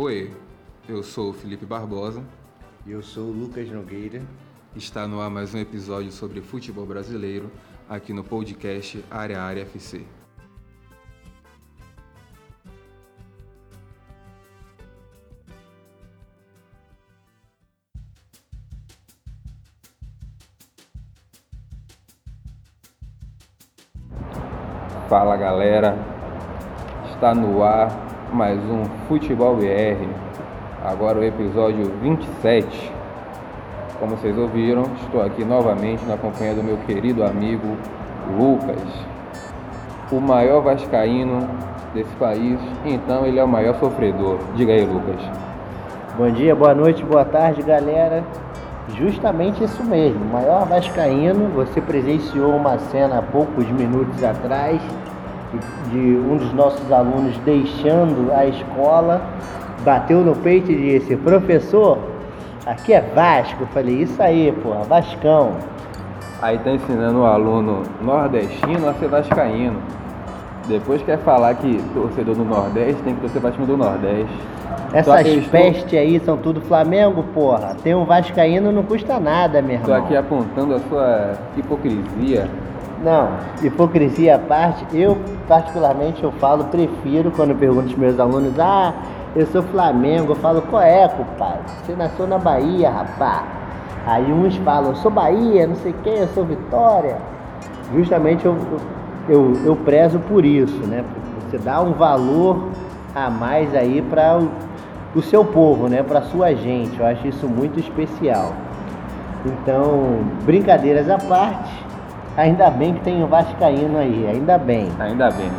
Oi, eu sou o Felipe Barbosa. E eu sou o Lucas Nogueira. Está no ar mais um episódio sobre futebol brasileiro aqui no podcast Área Área FC. Fala galera, está no ar mais um Futebol BR, agora o episódio 27. Como vocês ouviram, estou aqui novamente na companhia do meu querido amigo Lucas, o maior vascaíno desse país, então ele é o maior sofredor. Diga aí, Lucas. Bom dia, boa noite, boa tarde, galera. Justamente isso mesmo, maior vascaíno, você presenciou uma cena há poucos minutos atrás de um dos nossos alunos deixando a escola, bateu no peito e disse: Professor, aqui é Vasco. Eu falei: Isso aí, porra, Vascão. Aí tá ensinando o aluno nordestino a ser vascaíno. Depois quer falar que torcedor do Nordeste tem que torcer para time do Nordeste. Essas estou... pestes aí são tudo Flamengo, porra. Tem um Vascaíno não custa nada, meu irmão. Tô aqui apontando a sua hipocrisia. Não, hipocrisia à parte, eu particularmente eu falo, prefiro quando pergunto aos meus alunos, ah, eu sou Flamengo, eu falo, qual é, compadre? Você nasceu na Bahia, rapá. Aí uns falam, sou Bahia, não sei quem, eu sou Vitória. Justamente eu, eu, eu prezo por isso, né? Você dá um valor a mais aí para o, o seu povo, né? Para sua gente. Eu acho isso muito especial. Então, brincadeiras à parte, Ainda bem que tem o Vascaíno aí, ainda bem. Ainda bem.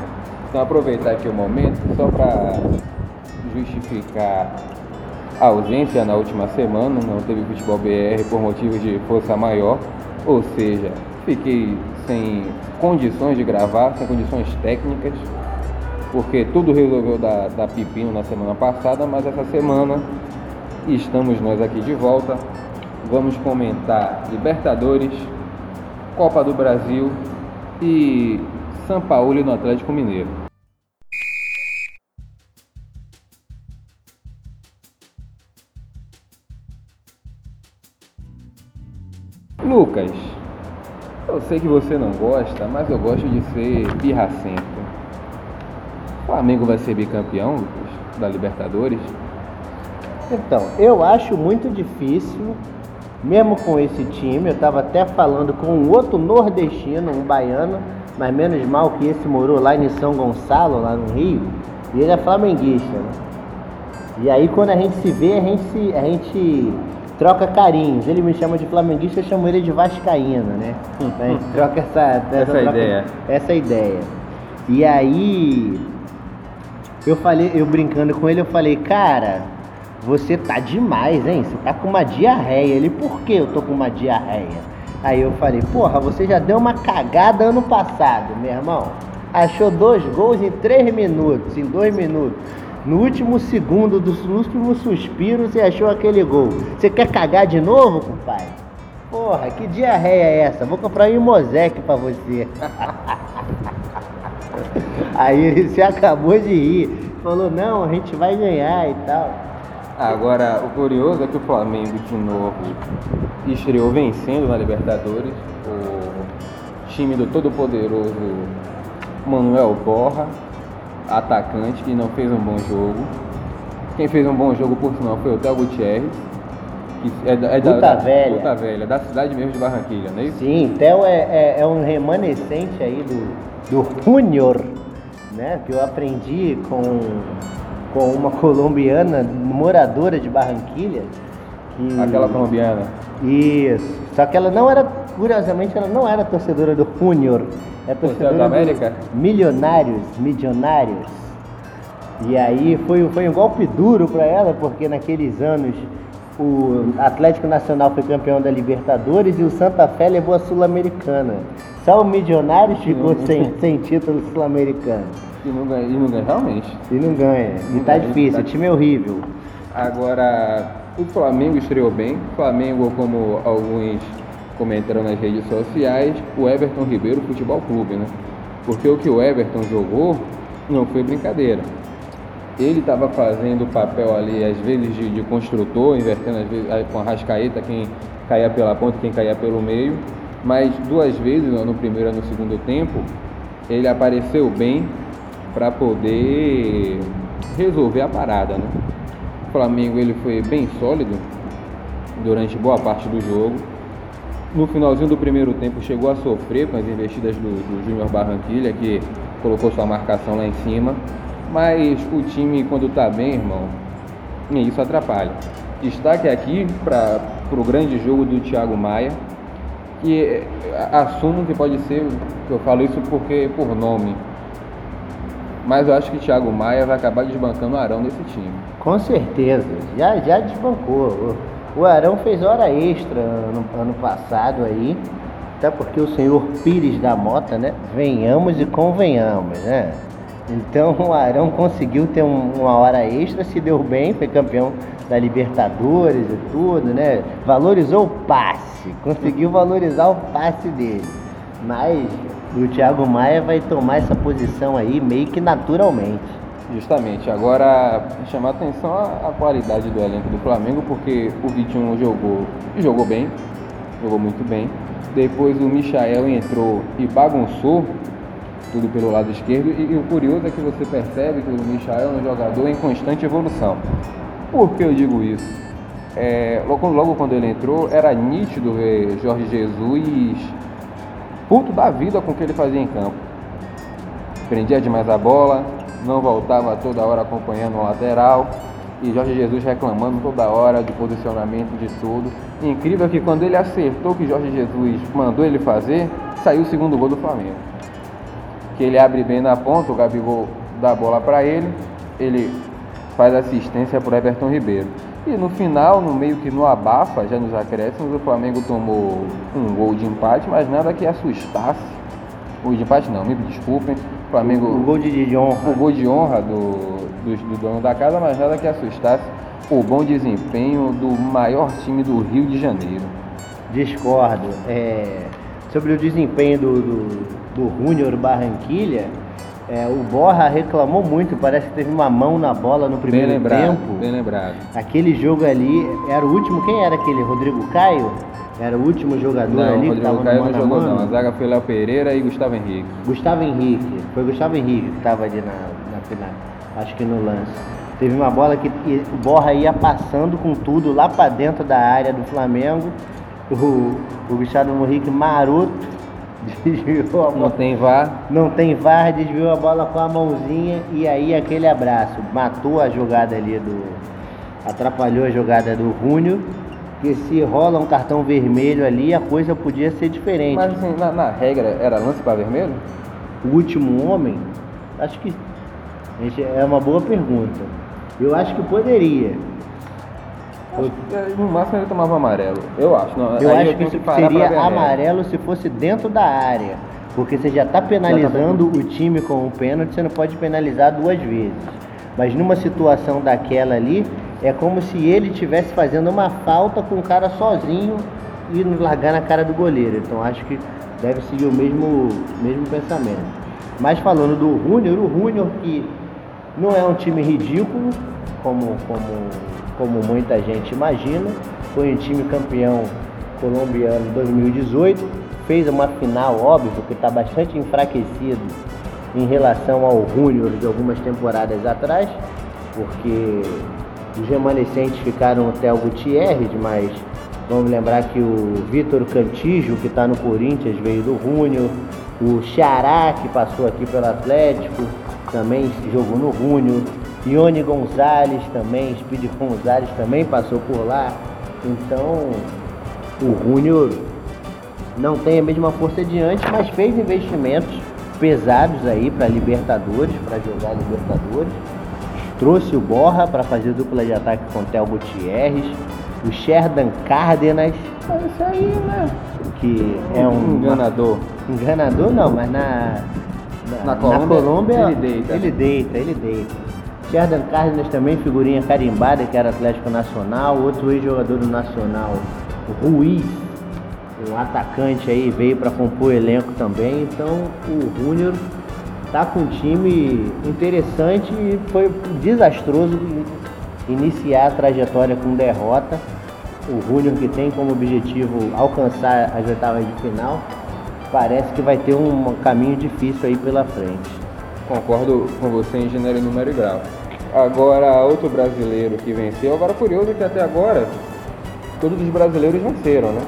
Então aproveitar aqui o momento só para justificar a ausência na última semana, não teve futebol BR por motivos de força maior, ou seja, fiquei sem condições de gravar, sem condições técnicas, porque tudo resolveu dar pepino na semana passada, mas essa semana estamos nós aqui de volta. Vamos comentar Libertadores, Copa do Brasil e São Paulo no Atlético Mineiro. Lucas, eu sei que você não gosta, mas eu gosto de ser birracento. O Flamengo vai ser bicampeão, Lucas, da Libertadores? Então, eu acho muito difícil mesmo com esse time, eu estava até falando com um outro nordestino, um baiano, mas menos mal que esse morou lá em São Gonçalo, lá no Rio, e ele é flamenguista. Né? E aí quando a gente se vê, a gente, se, a gente troca carinhos. Ele me chama de flamenguista, eu chamo ele de vascaíno, né? A gente troca essa, essa, essa troca, ideia. Essa ideia. E aí eu falei, eu brincando com ele, eu falei, cara, você tá demais, hein? Você tá com uma diarreia. Ele, por que eu tô com uma diarreia? Aí eu falei, porra, você já deu uma cagada ano passado, meu irmão. Achou dois gols em três minutos, em dois minutos. No último segundo, do último suspiro, você achou aquele gol. Você quer cagar de novo, compadre? Porra, que diarreia é essa? Vou comprar um Mosec pra você. Aí ele se acabou de rir. Falou, não, a gente vai ganhar e tal. Agora, o curioso é que o Flamengo, de novo, estreou vencendo na Libertadores. O time do todo-poderoso Manuel Borra, atacante, que não fez um bom jogo. Quem fez um bom jogo, por sinal, foi o Théo Gutierrez. Que é, da, é da, Velha. Puta Velha, da cidade mesmo de Barranquilha, não é isso? Sim, Théo é, é, é, um remanescente aí do, do Junior, né? Que eu aprendi com com uma colombiana moradora de Barranquilha. Que... Aquela colombiana. Isso. Só que ela não era, curiosamente, ela não era torcedora do Junior. É torcedora da América? Milionários, milionários. E aí foi, foi um golpe duro para ela, porque naqueles anos o Atlético Nacional foi campeão da Libertadores e o Santa Fé levou a Sul-Americana. Só o Milionários ficou sem, sem título sul-americano. E não ganha, e não ganha realmente. E não ganha. Não e tá ganha, difícil, tá... o time é horrível. Agora, o Flamengo estreou bem. O Flamengo, como alguns comentaram nas redes sociais, o Everton Ribeiro Futebol Clube, né? Porque o que o Everton jogou não foi brincadeira. Ele estava fazendo o papel ali, às vezes, de, de construtor, invertendo às vezes com a rascaeta, quem caía pela ponta, quem caía pelo meio. Mas duas vezes, no primeiro e no segundo tempo, ele apareceu bem para poder resolver a parada. Né? O Flamengo ele foi bem sólido durante boa parte do jogo. No finalzinho do primeiro tempo chegou a sofrer com as investidas do, do Júnior Barranquilha, que colocou sua marcação lá em cima. Mas o time, quando está bem, irmão, isso atrapalha. Destaque aqui para o grande jogo do Thiago Maia, que assumo que pode ser, eu falo isso porque por nome, mas eu acho que Thiago Maia vai acabar desbancando o Arão nesse time. Com certeza, já, já desbancou. O Arão fez hora extra no ano passado aí, até porque o senhor Pires da Mota, né? Venhamos e convenhamos, né? Então o Arão conseguiu ter um, uma hora extra, se deu bem, foi campeão da Libertadores e tudo, né? Valorizou o passe, conseguiu valorizar o passe dele. Mas o Thiago Maia vai tomar essa posição aí meio que naturalmente. Justamente, agora chamar atenção a, a qualidade do elenco do Flamengo, porque o Vitinho jogou, jogou bem, jogou muito bem. Depois o Michael entrou e bagunçou tudo pelo lado esquerdo. E, e, o curioso é que você percebe que o Michael é um jogador em constante evolução. Por que eu digo isso? É, logo, logo quando ele entrou, era nítido ver Jorge Jesus puto da vida com o que ele fazia em campo. Prendia demais a bola, não voltava toda hora acompanhando o lateral. E Jorge Jesus reclamando toda hora de posicionamento de tudo. incrível que quando ele acertou o que Jorge Jesus mandou ele fazer, saiu o segundo gol do Flamengo. Que ele abre bem na ponta, o Gabigol dá a bola para ele, ele faz assistência para Everton Ribeiro. E no final, no meio que no abafa, já nos acréscimos, o Flamengo tomou um gol de empate, mas nada que assustasse. O de empate não, me desculpem. O Flamengo. O, gol de, de honra. O gol de honra do, do, do dono da casa, mas nada que assustasse o bom desempenho do maior time do Rio de Janeiro. Discordo. É, sobre o desempenho do, do, do Júnior Barranquilha, é, o Borra reclamou muito, parece que teve uma mão na bola no primeiro bem lembrado, tempo. Bem lembrado. Aquele jogo ali era o último. Quem era aquele? Rodrigo Caio? Era o último jogador não, ali Rodrigo que estava Caio no não jogou, não. A zaga foi Léo Pereira e Gustavo Henrique. Gustavo Henrique. Foi Gustavo Henrique que estava ali na, na final. Acho que no lance. Teve uma bola que o Borra ia passando com tudo lá para dentro da área do Flamengo. O, o Gustavo Henrique maroto desviou a bola. Não tem VAR. Não tem VAR, desviou a bola com a mãozinha e aí aquele abraço. Matou a jogada ali do. Atrapalhou a jogada do Rúnio. Que se rola um cartão vermelho ali, a coisa podia ser diferente. Mas assim, na, na regra, era lance para vermelho? O último homem? Acho que. É uma boa pergunta. Eu acho que poderia. No máximo ele tomava amarelo. Eu acho. Não, eu acho eu que, que seria amarelo se fosse dentro da área. Porque você já está penalizando já tá o time com um pênalti, você não pode penalizar duas vezes. Mas numa situação daquela ali, é como se ele estivesse fazendo uma falta com o cara sozinho e largar na cara do goleiro. Então acho que deve seguir o mesmo, mesmo pensamento. Mas falando do Júnior, o Júnior que não é um time ridículo, como, como como muita gente imagina. Foi um time campeão colombiano em 2018. Fez uma final, óbvio, que está bastante enfraquecido em relação ao Júnior de algumas temporadas atrás, porque os remanescentes ficaram o Gutierrez, mas vamos lembrar que o Vitor Cantijo, que está no Corinthians, veio do Júnior, o Xará, que passou aqui pelo Atlético, também jogou no Júnior, Ione Gonzalez também, Speed Gonzalez também passou por lá. Então, o Júnior não tem a mesma força de antes, mas fez investimentos pesados aí para Libertadores, para jogar Libertadores. Trouxe o Borra para fazer dupla de ataque com o Theo Gutierrez, o Sherdan Cárdenas. É isso aí, né? Que é um. Enganador. Enganador não, mas na. Na, na Colômbia, na Colômbia ele deita. Ele deita, ele deita. Sherdan Cárdenas também, figurinha carimbada, que era Atlético Nacional. Outro ex-jogador do Nacional, Ruiz, um atacante aí, veio para compor o elenco também. Então o Júnior tá com um time interessante e foi desastroso iniciar a trajetória com derrota. O Júnior que tem como objetivo alcançar as oitavas de final, parece que vai ter um caminho difícil aí pela frente. Concordo com você em gênero, número e grau. Agora, outro brasileiro que venceu, agora curioso que até agora todos os brasileiros venceram, né?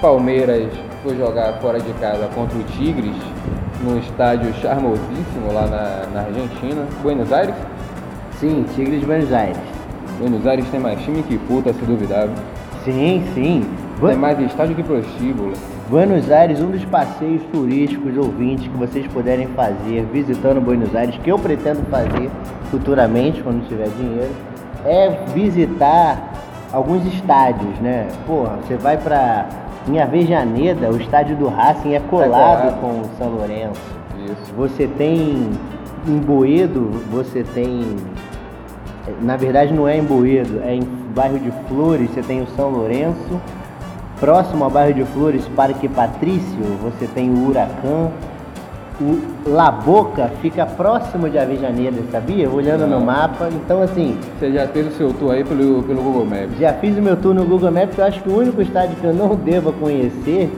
Palmeiras foi jogar fora de casa contra o Tigres no estádio charmosíssimo lá na, na Argentina, Buenos Aires. Sim, Tigres de Buenos Aires. Buenos Aires tem mais time que puta, se duvidar. Sim, sim. Tem mais estádio que prostíbulo. Buenos Aires, um dos passeios turísticos ouvintes que vocês puderem fazer visitando Buenos Aires, que eu pretendo fazer futuramente, quando tiver dinheiro, é visitar alguns estádios, né? Porra, você vai pra em Avejaneda, o estádio do Racing é colado, é colado. com o São Lourenço. Isso. Você tem em Boedo, você tem. Na verdade não é em Boedo, é em bairro de Flores, você tem o São Lourenço. Próximo ao bairro de Flores, Parque Patrício, você tem o Huracan. O La Boca fica próximo de Avejaneda, sabia? Olhando no mapa. Então, assim. Você já fez o seu tour aí pelo, pelo Google Maps? Já fiz o meu tour no Google Maps. Eu acho que o único estádio que eu não devo conhecer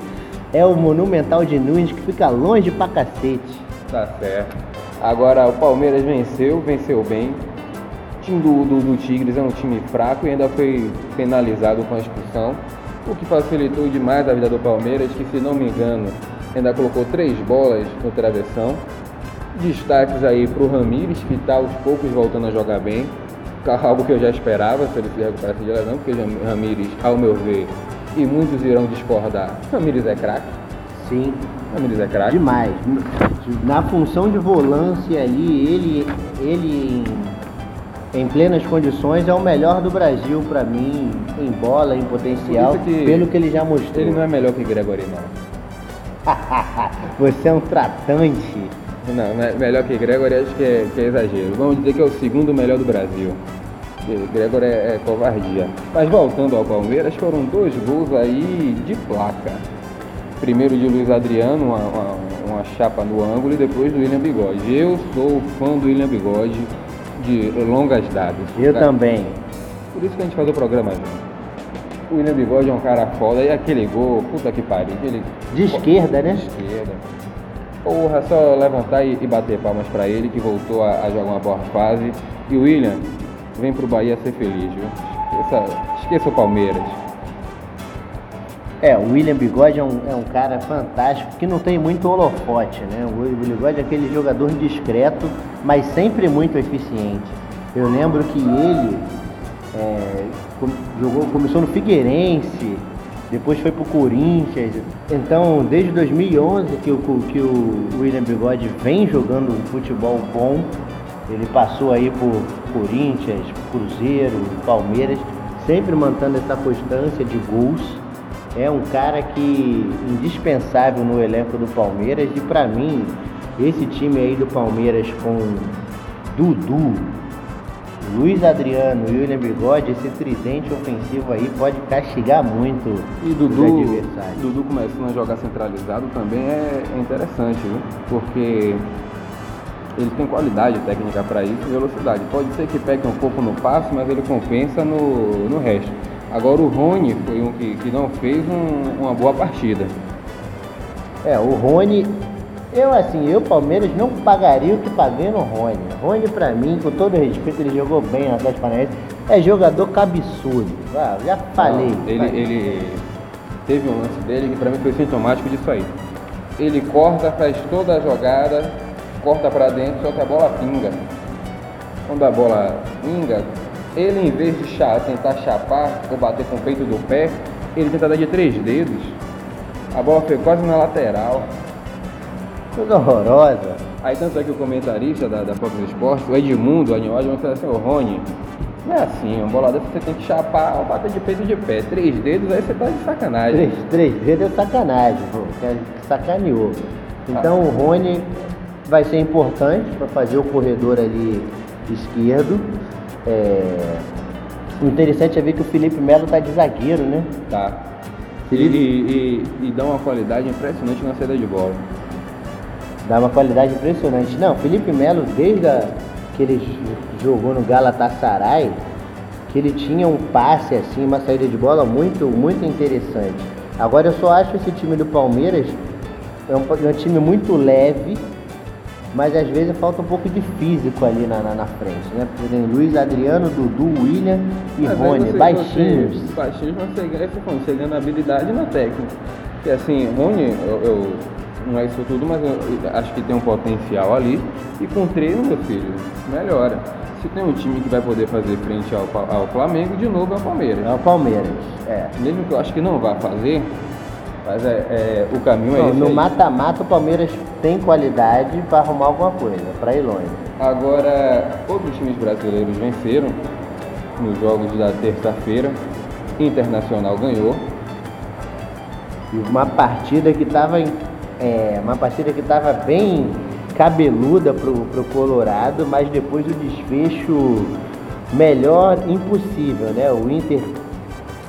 é o Monumental de Nunes, que fica longe pra cacete. Tá certo. Agora, o Palmeiras venceu, venceu bem. O time do, do, do Tigres é um time fraco e ainda foi penalizado com a expulsão o que facilitou demais a vida do Palmeiras, que se não me engano ainda colocou três bolas no travessão. Destaques aí para o Ramires, que está aos poucos voltando a jogar bem, algo que eu já esperava se ele se recuperasse de lesão, porque Ramires, ao meu ver, e muitos irão discordar, Ramires é craque. Sim. Ramires é craque. Demais. Na função de volância ali, ele, ele em plenas condições, é o melhor do Brasil para mim, em bola, em potencial, que pelo que ele já mostrou. Ele não é melhor que Gregory, não. Você é um tratante. Não, é melhor que Gregory, acho que é, que é exagero. Vamos dizer que é o segundo melhor do Brasil. Gregor é, é, covardia. Mas voltando ao Palmeiras, foram dois gols aí de placa. Primeiro de Luiz Adriano, uma, uma, uma chapa no ângulo, e depois do William Bigode. Eu sou fã do William Bigode de longas datas. Eu tá? também. Por isso que a gente faz o programa junto. O William Bigode é um cara foda e aquele gol, puta que pariu. De esquerda, né? De esquerda. Porra, só levantar e, e bater palmas para ele que voltou a, a, jogar uma boa fase. E o William vem pro Bahia ser feliz, viu? Esqueça, esqueça o Palmeiras. É, o William Bigode é um, é um cara fantástico que não tem muito holofote, né? O William Bigode é aquele jogador discreto, mas sempre muito eficiente. Eu lembro que ele é, jogou, começou no Figueirense, depois foi pro Corinthians. Então, desde 2011 que o, que o William Bigode vem jogando futebol bom, ele passou aí por Corinthians, Cruzeiro, Palmeiras, sempre mantendo essa constância de gols é um cara que indispensável no elenco do Palmeiras e para mim esse time aí do Palmeiras com Dudu, Luiz Adriano e William Bigode, esse tridente ofensivo aí pode castigar muito e Dudu, os adversários. Dudu começando a jogar centralizado também é interessante, viu? porque ele tem qualidade técnica para isso e velocidade. Pode ser que pegue um pouco no passo, mas ele compensa no, no resto. Agora o Rony foi um que, que não fez um, uma boa partida. É, o Rony, eu assim, eu Palmeiras não pagaria o que paguei no Rony. Rony pra mim, com todo respeito, ele jogou bem no Atlético Paranaense, é jogador cabeçudo. Ah, já falei. Não, ele, ele teve um lance dele que pra mim foi sintomático disso aí. Ele corta, faz toda a jogada, corta pra dentro, só que a bola pinga. Quando a bola pinga, ele, em vez de tentar chapar ou bater com o peito do pé, ele tenta dar de três dedos. A bola foi quase na lateral. Coisa horrorosa. Aí tanto é que o comentarista da, da Fox Sports, o Edmundo, o Aniódio, vai falar assim, ô Rony, não é assim, uma bola dessa você tem que chapar ou bater de peito de pé. Três dedos, aí você tá de sacanagem. Três, três dedos é sacanagem, pô. Sacaneou. Então ah. o Rony vai ser importante para fazer o corredor ali esquerdo. É... O interessante é ver que o Felipe Melo tá de zagueiro, né? Tá. Felipe... E, e, e, dá uma qualidade impressionante na saída de bola. Dá uma qualidade impressionante. Não, Felipe Melo, desde a, que ele jogou no Galatasaray, que ele tinha um passe assim, uma saída de bola muito, muito interessante. Agora eu só acho esse time do Palmeiras é um, é um time muito leve, mas às vezes falta um pouco de físico ali na, na, na frente, né? Porque tem Luiz Adriano, Dudu, William e Rony, baixinhos. Você, baixinhos, mas você, ganha habilidade na técnica. Porque assim, Rony, eu, eu não é isso tudo, mas eu acho que tem um potencial ali. E com treino, meu filho, melhora. Se tem um time que vai poder fazer frente ao, ao Flamengo, de novo é o Palmeiras. É o Palmeiras, é. Mesmo que eu acho que não vá fazer, mas é, é o caminho é não, esse. No mata-mata, o Palmeiras tem qualidade para arrumar alguma coisa, para ir longe. Agora, outros times brasileiros venceram nos jogos da terça-feira. Internacional ganhou. E uma partida que estava é, uma partida que estava bem cabeluda pro, pro Colorado, mas depois o desfecho melhor impossível, né? O Inter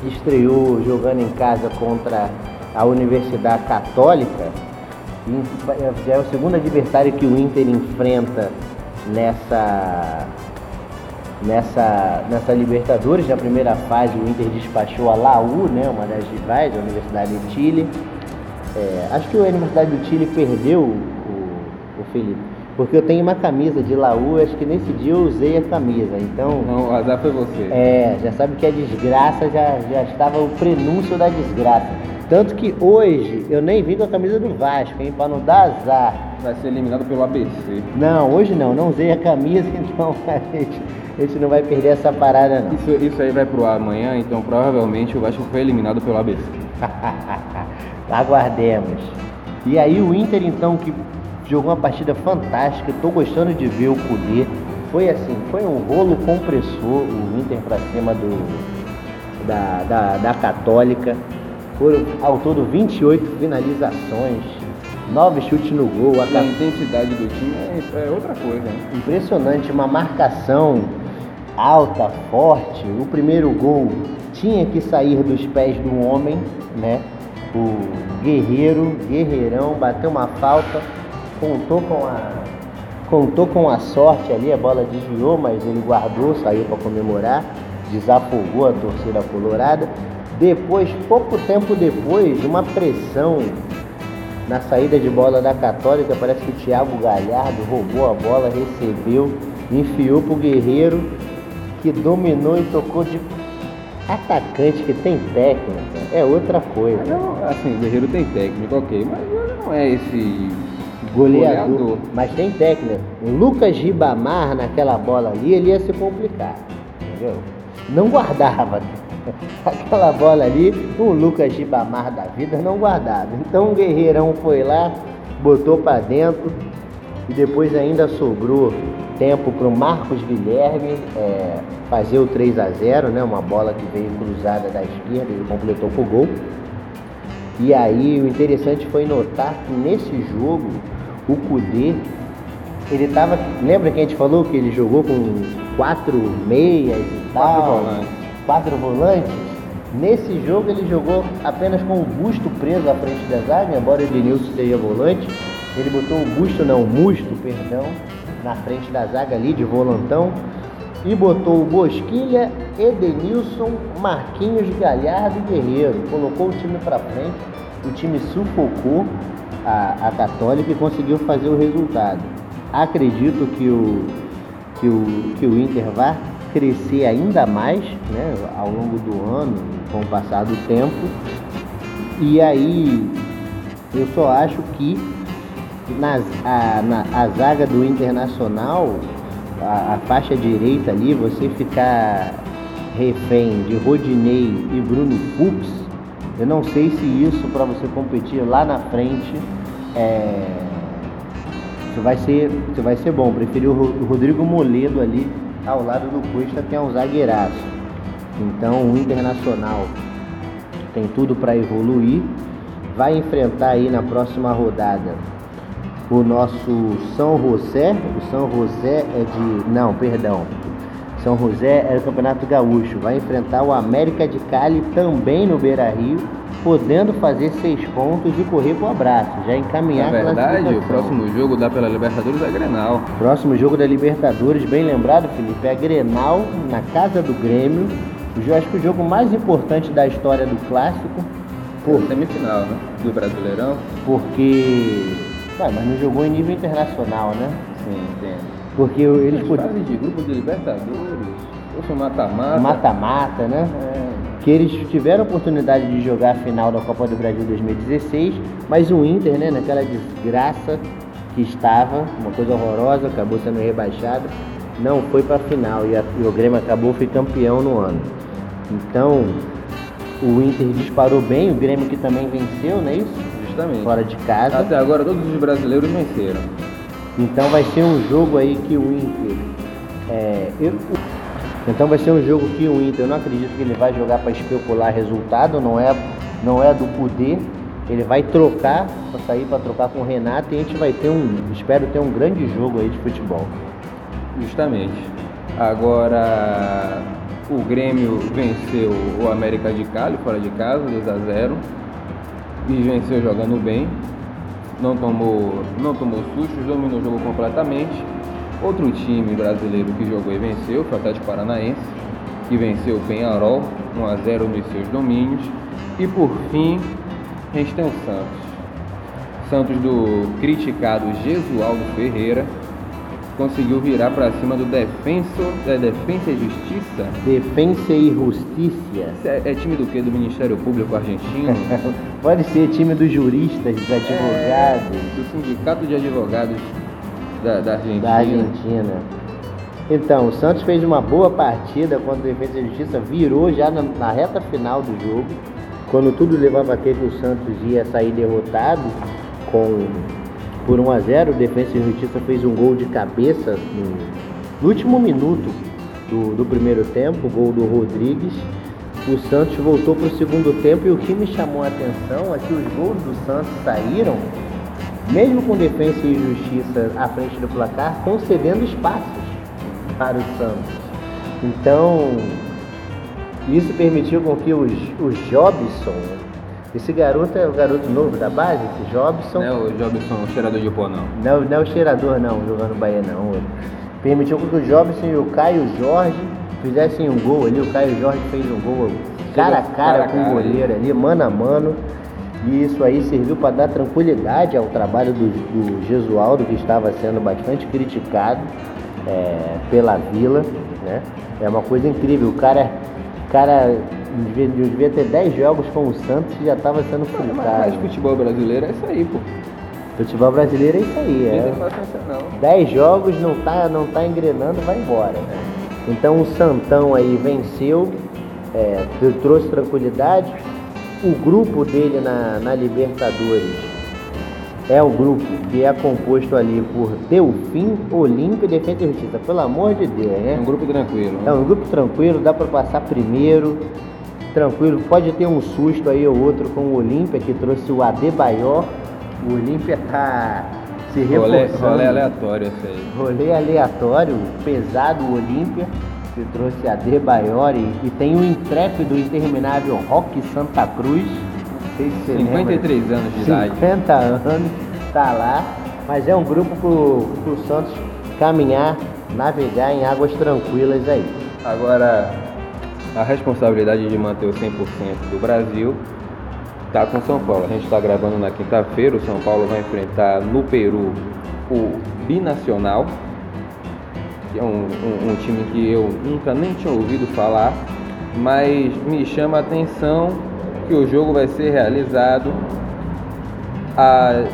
estreou jogando em casa contra a Universidade Católica. Já é o segundo adversário que o Inter enfrenta nessa nessa, nessa Libertadores. Na primeira fase, o Inter despachou a Laú, né, uma das rivais, a Universidade de Chile. É, acho que a Universidade do Chile perdeu o, o, Felipe, porque eu tenho uma camisa de Laú, acho que nesse dia eu usei a camisa, então... Não, o azar foi você. É, já sabe que a desgraça já, já estava o prenúncio da desgraça. Tanto que hoje eu nem vim com a camisa do Vasco, hein, para não dar azar. Vai ser eliminado pelo ABC. Não, hoje não, não usei a camisa, então a gente, a gente não vai perder essa parada não. Isso, isso aí vai pro ar amanhã, então provavelmente o Vasco foi eliminado pelo ABC. Aguardemos. E aí o Inter então que jogou uma partida fantástica, estou gostando de ver o Cudê. Foi assim, foi um rolo compressor o Inter para cima do da, da, da Católica. Foram ao todo 28 finalizações, 9 chutes no gol. A, a intensidade do time é, é outra coisa. Né? Impressionante, uma marcação alta, forte. O primeiro gol tinha que sair dos pés do homem, né? o guerreiro, guerreirão, bateu uma falta, contou com a contou com a sorte ali, a bola desviou, mas ele guardou, saiu para comemorar, desafogou a torcida colorada. Depois, pouco tempo depois, uma pressão na saída de bola da Católica, parece que o Thiago Galhardo roubou a bola, recebeu, enfiou pro Guerreiro, que dominou e tocou de atacante que tem técnica é outra coisa. Não, assim, o Guerreiro tem técnica, ok, mas não é esse goleador. goleador. Mas tem técnica. O Lucas Ribamar naquela bola ali, ele ia se complicar. Entendeu? Não guardava. Aquela bola ali, o Lucas Ribamar da vida não guardava. Então o Guerreirão foi lá, botou para dentro e depois ainda sobrou tempo para o Marcos Guilherme é, fazer o 3 a 0 né? Uma bola que veio cruzada da esquerda e completou com o gol. E aí o interessante foi notar que nesse jogo o Kudê, ele tava. Lembra que a gente falou que ele jogou com quatro meias e tal? Quatro volantes. Quatro volantes? Nesse jogo ele jogou apenas com o busto preso à frente da zaga, embora o Edenilson seja volante. Ele botou o busto, não, o musto, perdão, na frente da zaga ali de volantão e botou o Bosquilha, Edenilson, Marquinhos, Galhardo e Guerreiro. Colocou o time para frente, o time sufocou a, a Católica e conseguiu fazer o resultado. Acredito que o, que o, que o Inter vai crescer ainda mais né, ao longo do ano, com o passar do tempo. E aí eu só acho que na, a, na, a zaga do Internacional, a, a, faixa direita ali, você ficar refém de Rodinei e Bruno Fux, eu não sei se isso para você competir lá na frente é, vai ser, vai ser bom. Preferi o Rodrigo Moledo ali ao lado do Cuesta, que é um zagueiraço. Então o Internacional tem tudo para evoluir. Vai enfrentar aí na próxima rodada o nosso São José. O São José é de. Não, perdão. São José é do Campeonato Gaúcho. Vai enfrentar o América de Cali também no Beira Rio. Podendo fazer seis pontos e correr pro abraço, já encaminhar Na a verdade, o próximo jogo dá pela Libertadores é Grenal. Próximo jogo da Libertadores, bem lembrado, Felipe, é Grenal na casa do Grêmio. Jo- Acho que o jogo mais importante da história do clássico, por, Semifinal, né? Do Brasileirão. porque. Ué, mas não jogou em nível internacional, né? Sim, entendo. Porque eles fases de grupo de Libertadores. Fosse um mata-mata. Mata-mata, né? É, que eles tiveram a oportunidade de jogar a final da Copa do Brasil 2016, mas o Inter, né, naquela desgraça que estava, uma coisa horrorosa, acabou sendo rebaixado, não foi para a final e, a- e o Grêmio acabou foi campeão no ano. Então, o Inter disparou bem, o Grêmio que também venceu, não é isso? justamente. Fora de casa. Até agora todos os brasileiros venceram. Então vai ser um jogo aí que o Inter. é, eu- então vai ser um jogo que o Inter, eu não acredito que ele vai jogar para especular resultado, não é, não é do poder. Ele vai trocar, para sair para trocar com o Renato e a gente vai ter um. Espero ter um grande jogo aí de futebol. Justamente. Agora o Grêmio venceu o América de Cali fora de casa, 2 a 0 E venceu jogando bem. Não tomou, não tomou sustos, dominou o jogo completamente. Outro time brasileiro que jogou e venceu foi o Atlético Paranaense, que venceu o Penharol 1 a 0 nos seus domínios. E por fim, a gente tem o Santos. Santos do criticado Gesualdo Ferreira conseguiu virar para cima do Defensor, é Defensa e Justiça. Defensa e Justiça. É, é time do quê? Do Ministério Público Argentino? Pode ser time dos juristas, dos advogados. do Sindicato de Advogados da, da Argentina. da Argentina. Então, o Santos fez uma boa partida contra o Defesa e Justiça, virou já na, na reta final do jogo, quando tudo levava a crer que o Santos ia sair derrotado com por 1 a 0 o Defesa e Justiça fez um gol de cabeça no, no último minuto do, do primeiro tempo, gol do Rodrigues. O Santos voltou para o segundo tempo e o que me chamou a atenção é que os gols do Santos saíram mesmo com defesa e justiça à frente do placar, concedendo espaços para o Santos. Então, isso permitiu com que os, o Jobson, esse garoto é o garoto novo da base, esse Jobson, Não é o Jobson, o cheirador de pó, não. não, não é o cheirador não, jogando Bahia não. Permitiu com que o Jobson e o Caio Jorge fizessem um gol ali, o Caio Jorge fez um gol cara a cara Cara com o goleiro ali, mano a mano. E isso aí serviu para dar tranquilidade ao trabalho do, do Gesualdo, que estava sendo bastante criticado é, pela Vila. Né? É uma coisa incrível. O cara, o cara devia, devia ter 10 jogos com o Santos e já estava sendo criticado. mas futebol brasileiro é isso aí, pô. Futebol brasileiro é isso aí. É. não. 10 jogos, não tá, não tá engrenando, vai embora. Então o Santão aí venceu, é, tr- trouxe tranquilidade. O grupo dele na, na Libertadores é o grupo que é composto ali por Delfim, Olímpia e Defesa e Justiça. Pelo amor de Deus, É né? um grupo tranquilo. É né? um grupo tranquilo, dá para passar primeiro, tranquilo. Pode ter um susto aí ou outro com o Olímpia, que trouxe o Adebayor. O Olímpia tá se Rolê, reforçando. rolê aleatório esse aí. Rolê aleatório, pesado Olímpia, que trouxe a Debayor e, e tem o intrépido interminável Rock Santa Cruz. Não sei se você lembra. 53 anos de idade. 50 anos, tá lá. Mas é um grupo pro, pro Santos caminhar, navegar em águas tranquilas aí. Agora, a responsabilidade de manter o 100% do Brasil está com São Paulo. A gente está gravando na quinta-feira. O São Paulo vai enfrentar no Peru o Binacional, que é um, um- um time que eu nunca nem tinha ouvido falar, mas me chama a atenção que o jogo vai ser realizado a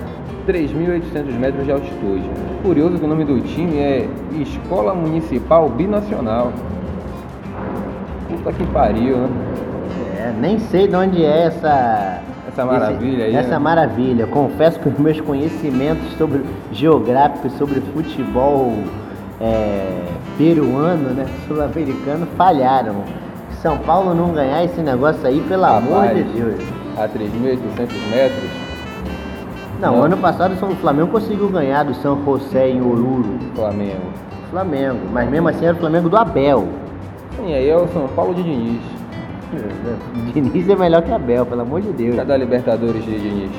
3.800 metros de altitude. Curioso que o nome do time é Escola Municipal Binacional. Puta que pariu, né? É, nem sei de onde é essa. Essa maravilha aí, Essa né? maravilha. Confesso que os meus conhecimentos sobre geográficos, sobre futebol é, peruano, né, sul-americano, falharam. São Paulo não ganhar esse negócio aí, pelo amor de Rapaz, Deus. A 3.800 metros, Não, não. ano passado o Flamengo conseguiu ganhar do São José em Oruro. Flamengo. Flamengo, mas mesmo assim era o Flamengo do Abel. Sim, aí é o São Paulo de Diniz. Diniz é melhor que Abel, pelo amor de Deus. Cadê a Libertadores de Diniz?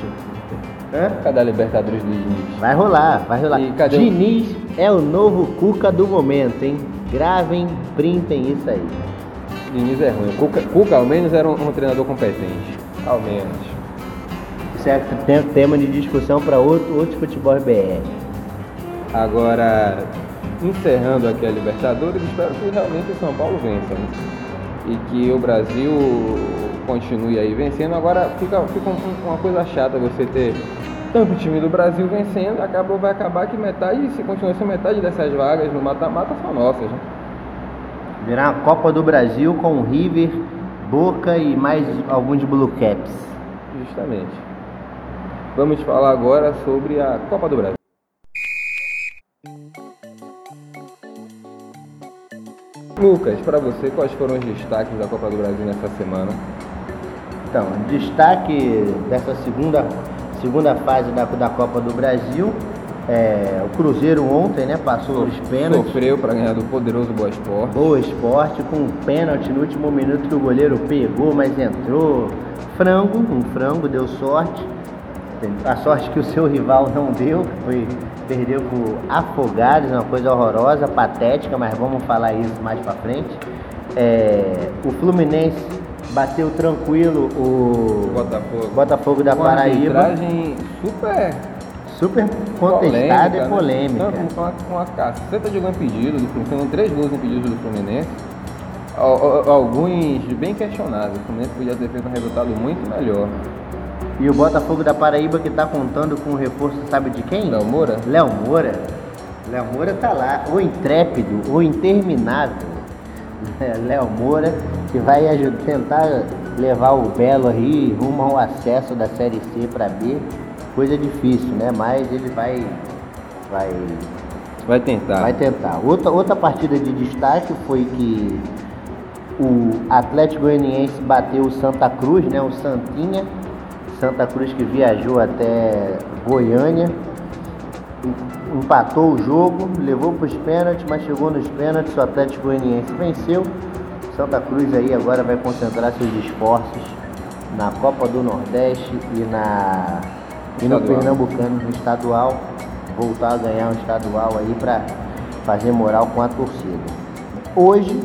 Hã? Cadê a Libertadores de Diniz? Vai rolar, vai rolar. E cadê o- Diniz é o novo Cuca do momento, hein? Gravem, printem isso aí. Diniz é ruim. Cuca, Cuca ao menos era um, um treinador competente. Ao menos. Isso é tem- tema de discussão para outro, outro futebol BR. Agora, encerrando aqui a Libertadores, espero que realmente o São Paulo vença. né? E que o Brasil continue aí vencendo. Agora fica, fica um- uma coisa chata você ter tanto time do Brasil vencendo, acabou, vai acabar que metade, se continuar sendo metade dessas vagas no mata-mata são nossas. Né? Virar uma Copa do Brasil com River, Boca e mais alguns Blue Caps. Justamente. Vamos falar agora sobre a Copa do Brasil. Lucas, para você, quais foram os destaques da Copa do Brasil nessa semana? Então, destaque dessa segunda, segunda fase da, da Copa do Brasil. é, o Cruzeiro ontem, né? Passou os pênaltis. Sofreu para ganhar do poderoso Boa Esporte. Boa esporte com um pênalti no último minuto que o goleiro pegou, mas entrou. Frango, um frango, deu sorte. A sorte que o seu rival não deu, foi, perdeu por afogados, uma coisa horrorosa, patética, mas vamos falar isso mais pra frente. É, o Fluminense bateu tranquilo o Botafogo. Botafogo da Com Paraíba. super Super contestada e polêmica. Né? Tanto Com uma, uma caceta de gol impedido do Fluminense, foram três gols impedidos do Fluminense. Al- al- Alguns bem questionáveis. O Fluminense podia ter feito um resultado muito melhor. E o Botafogo da Paraíba que tá contando com o reforço, sabe de quem? Léo Moura? Léo Moura. Léo Moura tá lá, o intrépido, o interminável. Léo Moura, que vai aju- tentar levar o Belo aí rumo ao acesso da Série C para B. Coisa difícil, né? Mas ele vai, vai, Vai tentar. vai tentar. Outra, outra partida de destaque foi que o Atlético Goianiense bateu o Santa Cruz, né? O Santinha. Santa Cruz que viajou até Goiânia. em- Empatou o jogo, levou para os pênaltis, mas chegou nos pênaltis, o Atlético Goianiense venceu. Santa Cruz aí agora vai concentrar seus esforços na Copa do Nordeste e na e no. Pernambucano no estadual, voltar a ganhar um estadual aí para fazer moral com a torcida. Hoje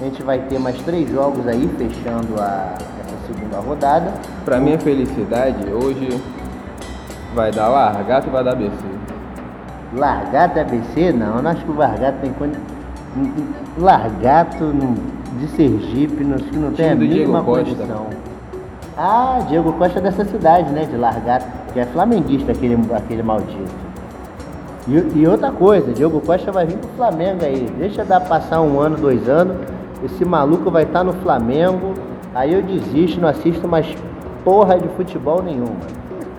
a gente vai ter mais três jogos aí fechando a essa segunda rodada. Pra minha felicidade, hoje vai dar Largato e vai dar BC. Largato ABC? Não, eu não acho que o Largato tem condição. Largato não- de Sergipe, não, acho que não tem a mínima condição. Ah, Diego Costa é dessa cidade, né? De Largato, que é flamenguista aquele, aquele maldito. E, e outra coisa, Diego Costa vai vir pro Flamengo aí. Deixa dar passar um ano, dois anos. Esse maluco vai estar no Flamengo. Aí eu desisto, não assisto mais porra de futebol nenhuma.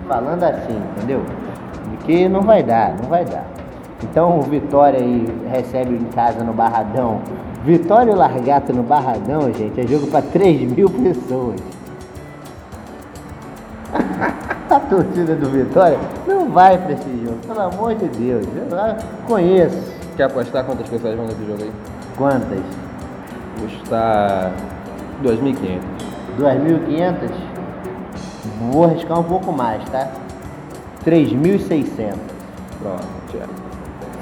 Falando assim, entendeu? Porque não vai dar, não vai dar. Então o Vitória aí recebe em casa no Barradão. Vitória e Largato no Barradão, gente, é jogo para 3 mil pessoas. A torcida do Vitória não vai para esse jogo, pelo amor de Deus. Eu conheço. Quer apostar quantas pessoas vão nesse jogo aí? Quantas? Custar 2.500. 2.500? Vou arriscar um pouco mais, tá? 3.600. Pronto.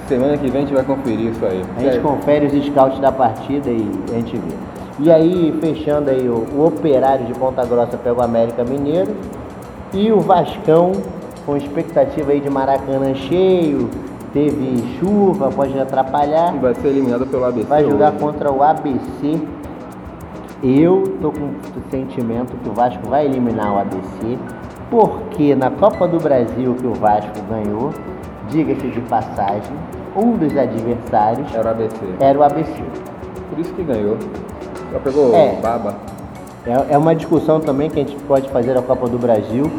Semana que vem a gente vai conferir isso aí. A gente confere os scouts da partida e a gente vê. E aí, fechando aí, o, o Operário de Ponta Grossa pega o América Mineiro e o Vascão, com expectativa aí de Maracanã cheio, teve chuva, pode atrapalhar, Vai ser eliminado pelo ABC. vai jogar hoje. contra o ABC. Eu tô com o sentimento que o Vasco vai eliminar o ABC, porque na Copa do Brasil que o Vasco ganhou, diga-se de passagem, um dos adversários Era o ABC. era o ABC. Por isso que ganhou. Só pegou É. baba. É, é uma discussão também que a gente pode fazer na Copa do Brasil.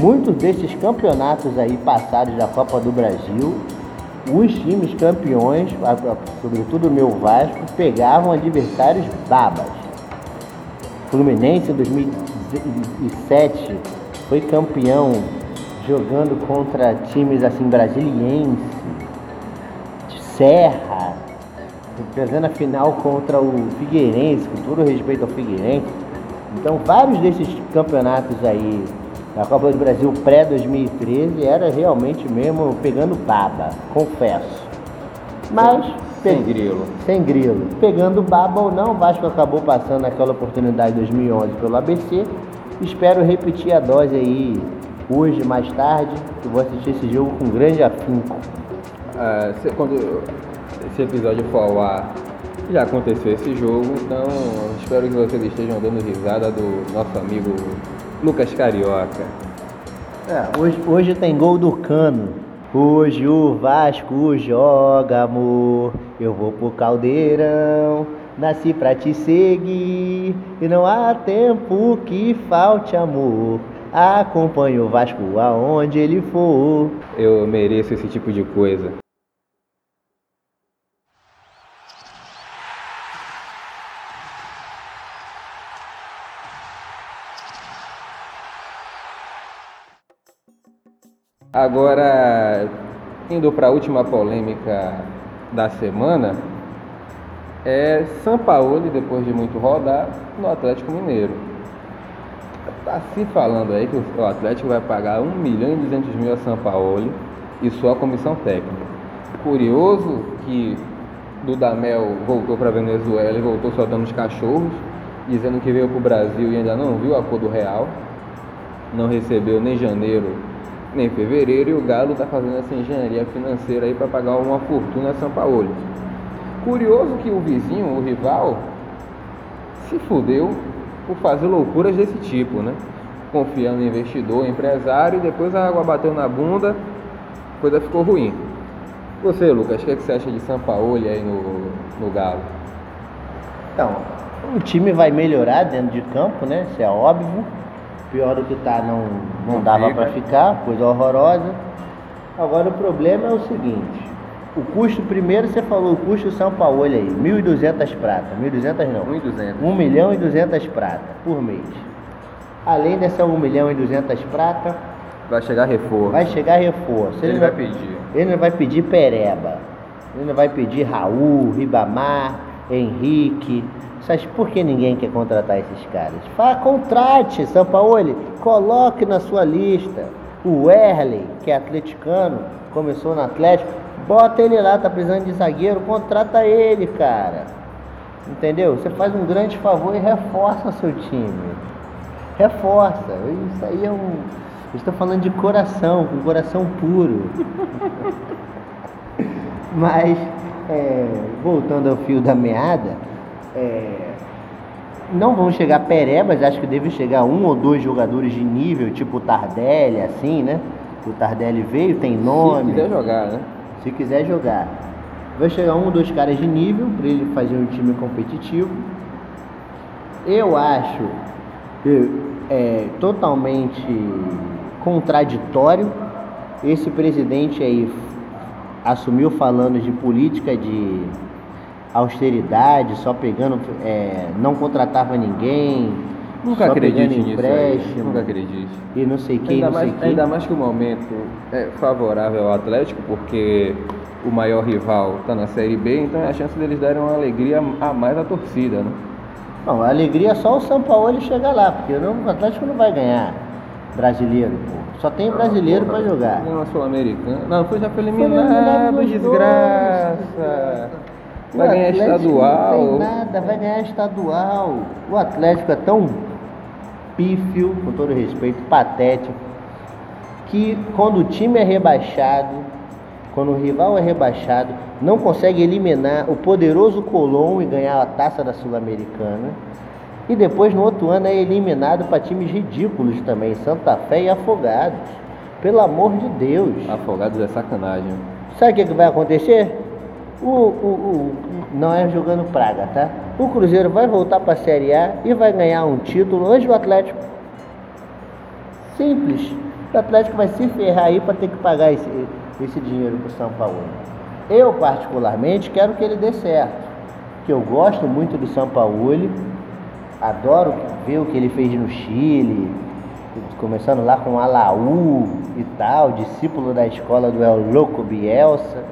Muitos desses campeonatos aí passados da Copa do Brasil, os times campeões, a- a- sobretudo o meu Vasco, pegavam adversários babas. Fluminense em 2007 foi campeão jogando contra times assim brasiliense, de Serra, perdendo a final contra o Figueirense, com todo respeito ao Figueirense. Então, vários desses campeonatos aí, a Copa do Brasil pré-2013, era realmente mesmo pegando baba, confesso. Mas. Sem grilo. Sem grilo. Pegando baba ou não, o Vasco acabou passando aquela oportunidade em 2011 pelo ABC. Espero repetir a dose aí hoje, mais tarde, que vou assistir esse jogo com grande afinco. Ah, se- quando esse episódio for ao ar, já aconteceu esse jogo, então espero que vocês estejam dando risada do nosso amigo Lucas Carioca. É, hoje, hoje tem gol do Cano. Hoje o Vasco joga, amor. Eu vou pro caldeirão. Nasci pra te seguir. E não há tempo que falte amor. Acompanhe o Vasco aonde ele for. Eu mereço esse tipo de coisa. Agora, indo para a última polêmica da semana, é São Paulo, depois de muito rodar, no Atlético Mineiro. Tá se falando aí que o Atlético vai pagar 1 milhão e 200 mil a São Paulo e só a comissão técnica. Curioso que Dudamel voltou para Venezuela e voltou soltando os cachorros, dizendo que veio para o Brasil e ainda não viu a cor do real, não recebeu nem janeiro nem fevereiro e o Galo está fazendo essa engenharia financeira aí para pagar uma fortuna a São Paulo. Curioso que o vizinho, o rival, se fudeu por fazer loucuras desse tipo, né? Confiando em investidor, empresário, e depois a água bateu na bunda, a coisa ficou ruim. Você, Lucas, o que, é que você acha de São Paulo aí no, no Galo? Então, o time vai melhorar dentro de campo, né? Isso é óbvio. Pior do que tá, não, não Não dava para ficar, coisa horrorosa. Agora o problema é o seguinte: o custo, primeiro você falou o custo São Paulo aí, 1.200 prata. 1.200 não. 1.200. 1 milhão e 200 prata por mês. Além dessa 1 milhão e 200 prata, Vai chegar reforço. vai chegar reforço. Ele vai pedir. Ele não vai pedir Pereba. Ele não vai pedir Raul, Ribamar, Henrique. Sabe por que ninguém quer contratar esses caras? Fala, contrate, São Paulo, coloque na sua lista. O Werley, que é atleticano, começou no Atlético, bota ele lá, tá precisando de zagueiro, contrata ele, cara. Entendeu? Você faz um grande favor e reforça seu time. Reforça. Isso aí é um. Estou falando de coração, com coração puro. Mas, é, voltando ao fio da meada, é, não vão chegar perebas, acho que deve chegar um ou dois jogadores de nível, tipo o Tardelli, assim, né? O Tardelli veio, tem nome. Se quiser jogar, né? Se quiser jogar. Vai chegar um ou dois caras de nível para ele fazer um time competitivo. Eu acho é, totalmente contraditório esse presidente aí assumiu falando de política de austeridade, só pegando, é, não contratava ninguém, Nunca só acredite pegando nisso aí. empréstimo Nunca acredite. e não sei quem, Ainda não sei mais, quem. ainda mais que o momento é favorável ao Atlético, porque o maior rival está na Série B, então é a chance deles darem uma alegria a mais à torcida, né? Não, a alegria é só o São Paulo chegar lá, porque não, o Atlético não vai ganhar brasileiro, pô. Só tem brasileiro para jogar. Ganhou uma Sul-Americana. Não, foi já foi eliminado eliminado, nos desgraça. Vai ganhar estadual. Não tem nada, vai ganhar estadual. O Atlético é tão pífio, com todo respeito, patético, que quando o time é rebaixado, quando o rival é rebaixado, não consegue eliminar o poderoso Colón e ganhar a taça da Sul-Americana. E depois no outro ano é eliminado para times ridículos também, Santa Fé e Afogados. Pelo amor de Deus. Afogados é sacanagem. Sabe o que, que vai acontecer? O, o, o- não é jogando praga, tá? O Cruzeiro vai voltar para a Série A e vai ganhar um título antes do Atlético. Simples. O Atlético vai se ferrar aí para ter que pagar esse, esse dinheiro para o São Paulo. Eu, particularmente, quero que ele dê certo. Que eu gosto muito do São Paulo. Adoro ver o que ele fez no Chile, começando lá com Alaú e tal, discípulo da escola do El Loco Bielsa.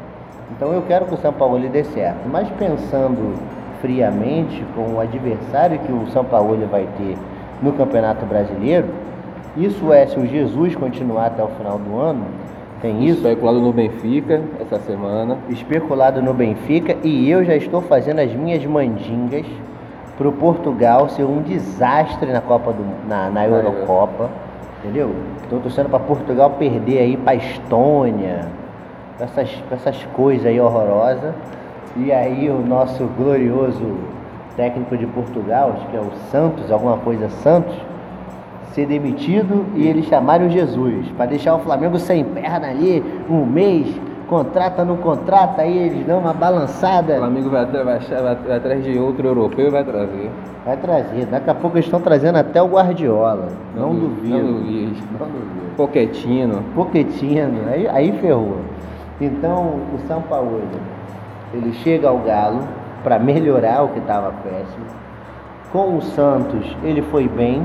Então eu quero que o São Paulo dê certo. Mas pensando friamente com o adversário que o São Paulo vai ter no Campeonato Brasileiro. Isso é se o Jesus continuar até o final do ano. Tem isso. Especulado no Benfica essa semana. Especulado no Benfica e eu já estou fazendo as minhas mandingas para o Portugal ser um desastre na Copa do na, na Eurocopa, entendeu? Estou torcendo para Portugal perder aí para Estônia, pra essas, pra essas coisas aí horrorosas. E aí o nosso glorioso técnico de Portugal, acho que é o Santos, alguma coisa Santos, ser demitido e eles chamarem o Jesus, para deixar o Flamengo sem perna ali um mês, contrata, não contrata, aí eles dão uma balançada. O Flamengo vai, vai, vai, vai atrás de outro europeu e vai trazer. Vai trazer, daqui a pouco eles estão trazendo até o Guardiola. Não, Não du- duvido. não duvido. Não duvido. Poquetino. Poquetino, aí, aí ferrou. Então o São Paulo, ele chega ao Galo para melhorar o que estava péssimo. Com o Santos, ele foi bem.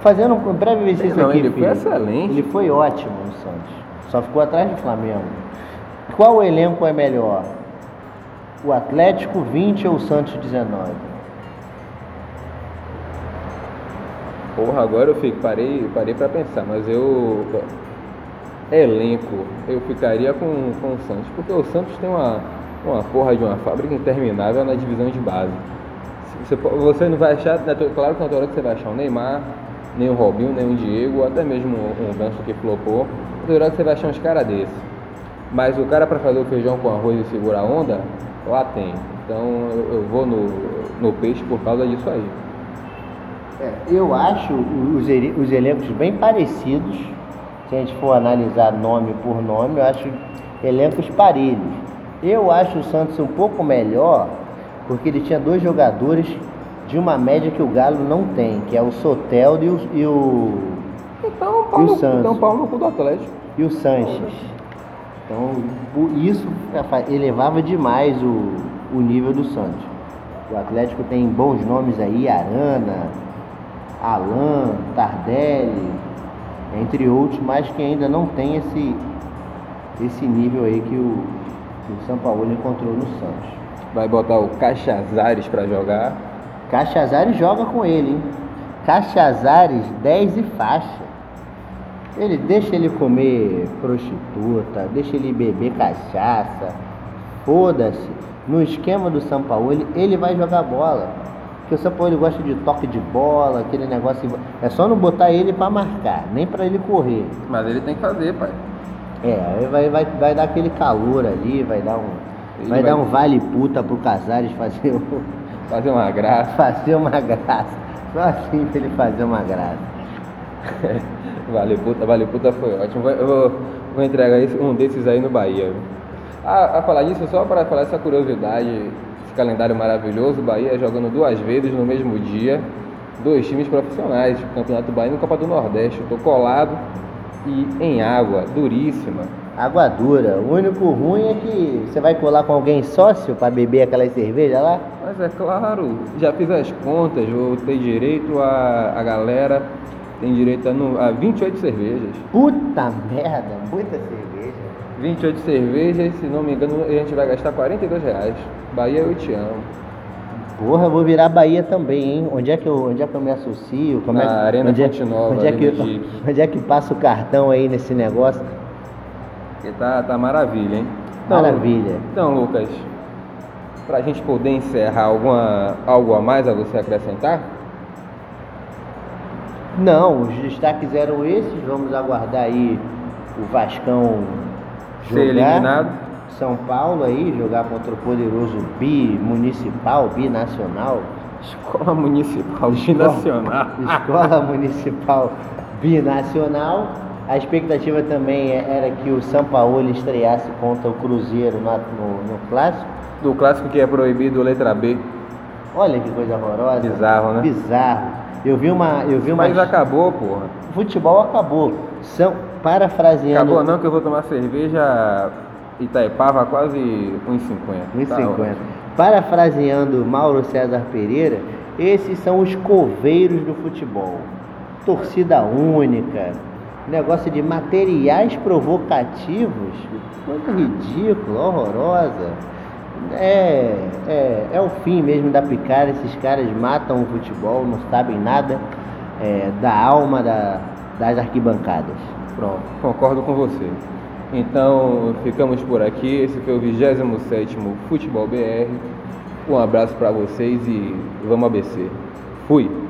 Fazendo um breve exercício aqui, ele foi filho. excelente. Ele foi ótimo no Santos. Só ficou atrás do Flamengo. Qual elenco é melhor? O Atlético 20 ou o Santos 19? Porra, agora eu fico, parei, parei pra pensar, mas eu. Elenco, eu ficaria com, com o Santos, porque o Santos tem uma, uma porra de uma fábrica interminável na divisão de base. Você, você não vai achar, tua- claro que na hora que você vai achar o Neymar, nem o Robinho, nem o Diego, até mesmo um Ganso que flopou, na hora que você vai achar uns caras desses. Mas o cara pra fazer o feijão com arroz e segurar a onda, lá tem. Então eu, vou no, no peixe por causa disso aí. É, eu acho os, os elencos bem parecidos. Se a gente for analisar nome por nome, eu acho elencos parelhos. Eu acho o Santos um pouco melhor, porque ele tinha dois jogadores de uma média que o Galo não tem, que é o Soteldo e o, e o, Então, E pau o no, Santos? então pau no cu do Atlético. e o Sanches. Então, isso elevava demais o, o nível do Santos. O Atlético tem bons nomes aí, Arana, Alain, Tardelli, entre outros, mas que ainda não tem esse, esse nível aí que o, que o São Paulo encontrou no Santos. Vai botar o Cachazares pra jogar. Cachazares joga com ele, hein? Cachazares 10 e faixa. Ele deixa ele comer prostituta, deixa ele beber cachaça. Foda-se. No esquema do São Paulo, ele, ele vai jogar bola. Porque o São Paulo gosta de toque de bola, aquele negócio. É só não botar ele pra marcar, nem pra ele correr. Mas ele tem que fazer, pai. É, vai, vai, vai dar aquele calor ali, vai dar um. Vai, vai- dar um vale puta pro Casares fazer o Fazer uma graça. fazer uma graça. Só assim pra ele fazer uma graça. Vale puta, vale puta foi ótimo. Vou- Eu vou, vou entregar esse- um desses aí no Bahia. Ah, a falar disso, só para falar essa curiosidade, esse calendário maravilhoso, o Bahia jogando duas vezes no mesmo dia, dois times profissionais, Campeonato Bahia e Copa do Nordeste. Tô colado e em água, duríssima. Água dura. O único ruim é que você vai colar com alguém sócio pra beber aquelas cervejas lá. Mas é claro, já fiz as contas, vou ter direito a, a galera, tem direito a, nu- a 28 cervejas. Puta merda, muita cerveja. 28 cervejas, se não me engano, a gente vai gastar 42 reais. Bahia, eu te amo. Porra, eu vou virar Bahia também, hein? Onde é que eu, onde é que eu me associo? Como é Na que, Arena onde é, Nova, onde é, que, no Jeep. onde é que passa o cartão aí nesse negócio? Porque tá, tá maravilha, hein? Então, Maravilha. Então, Lucas, pra gente poder encerrar, alguma, algo a mais a você acrescentar? Não, os destaques eram esses. Vamos aguardar aí o Vascão Ser eliminado. São Paulo aí, jogar contra o poderoso bi municipal, binacional. Escola Municipal Binacional. Escola Municipal Binacional. A expectativa também é- era que o São Paulo estreasse contra o Cruzeiro na- no, no clássico. Do clássico que é proibido, letra B. Olha que coisa horrorosa. Bizarro, né? Bizarro. Eu vi uma. Eu vi uma. Mas acabou, porra. Futebol acabou. São parafraseando. Acabou não que eu vou tomar cerveja Itaipava quase 1,50. 1,50. Tá. Parafraseando Mauro César Pereira, esses são os coveiros do futebol. Torcida única, negócio de materiais provocativos, coisa ridícula, horrorosa. É, é, é o fim mesmo da picada, esses caras matam o futebol, não sabem nada. é, da alma da, das arquibancadas. Pronto, concordo com você. Então, ficamos por aqui. Esse foi o 27 Futebol BR. Um abraço para vocês e vamos ABC. Fui!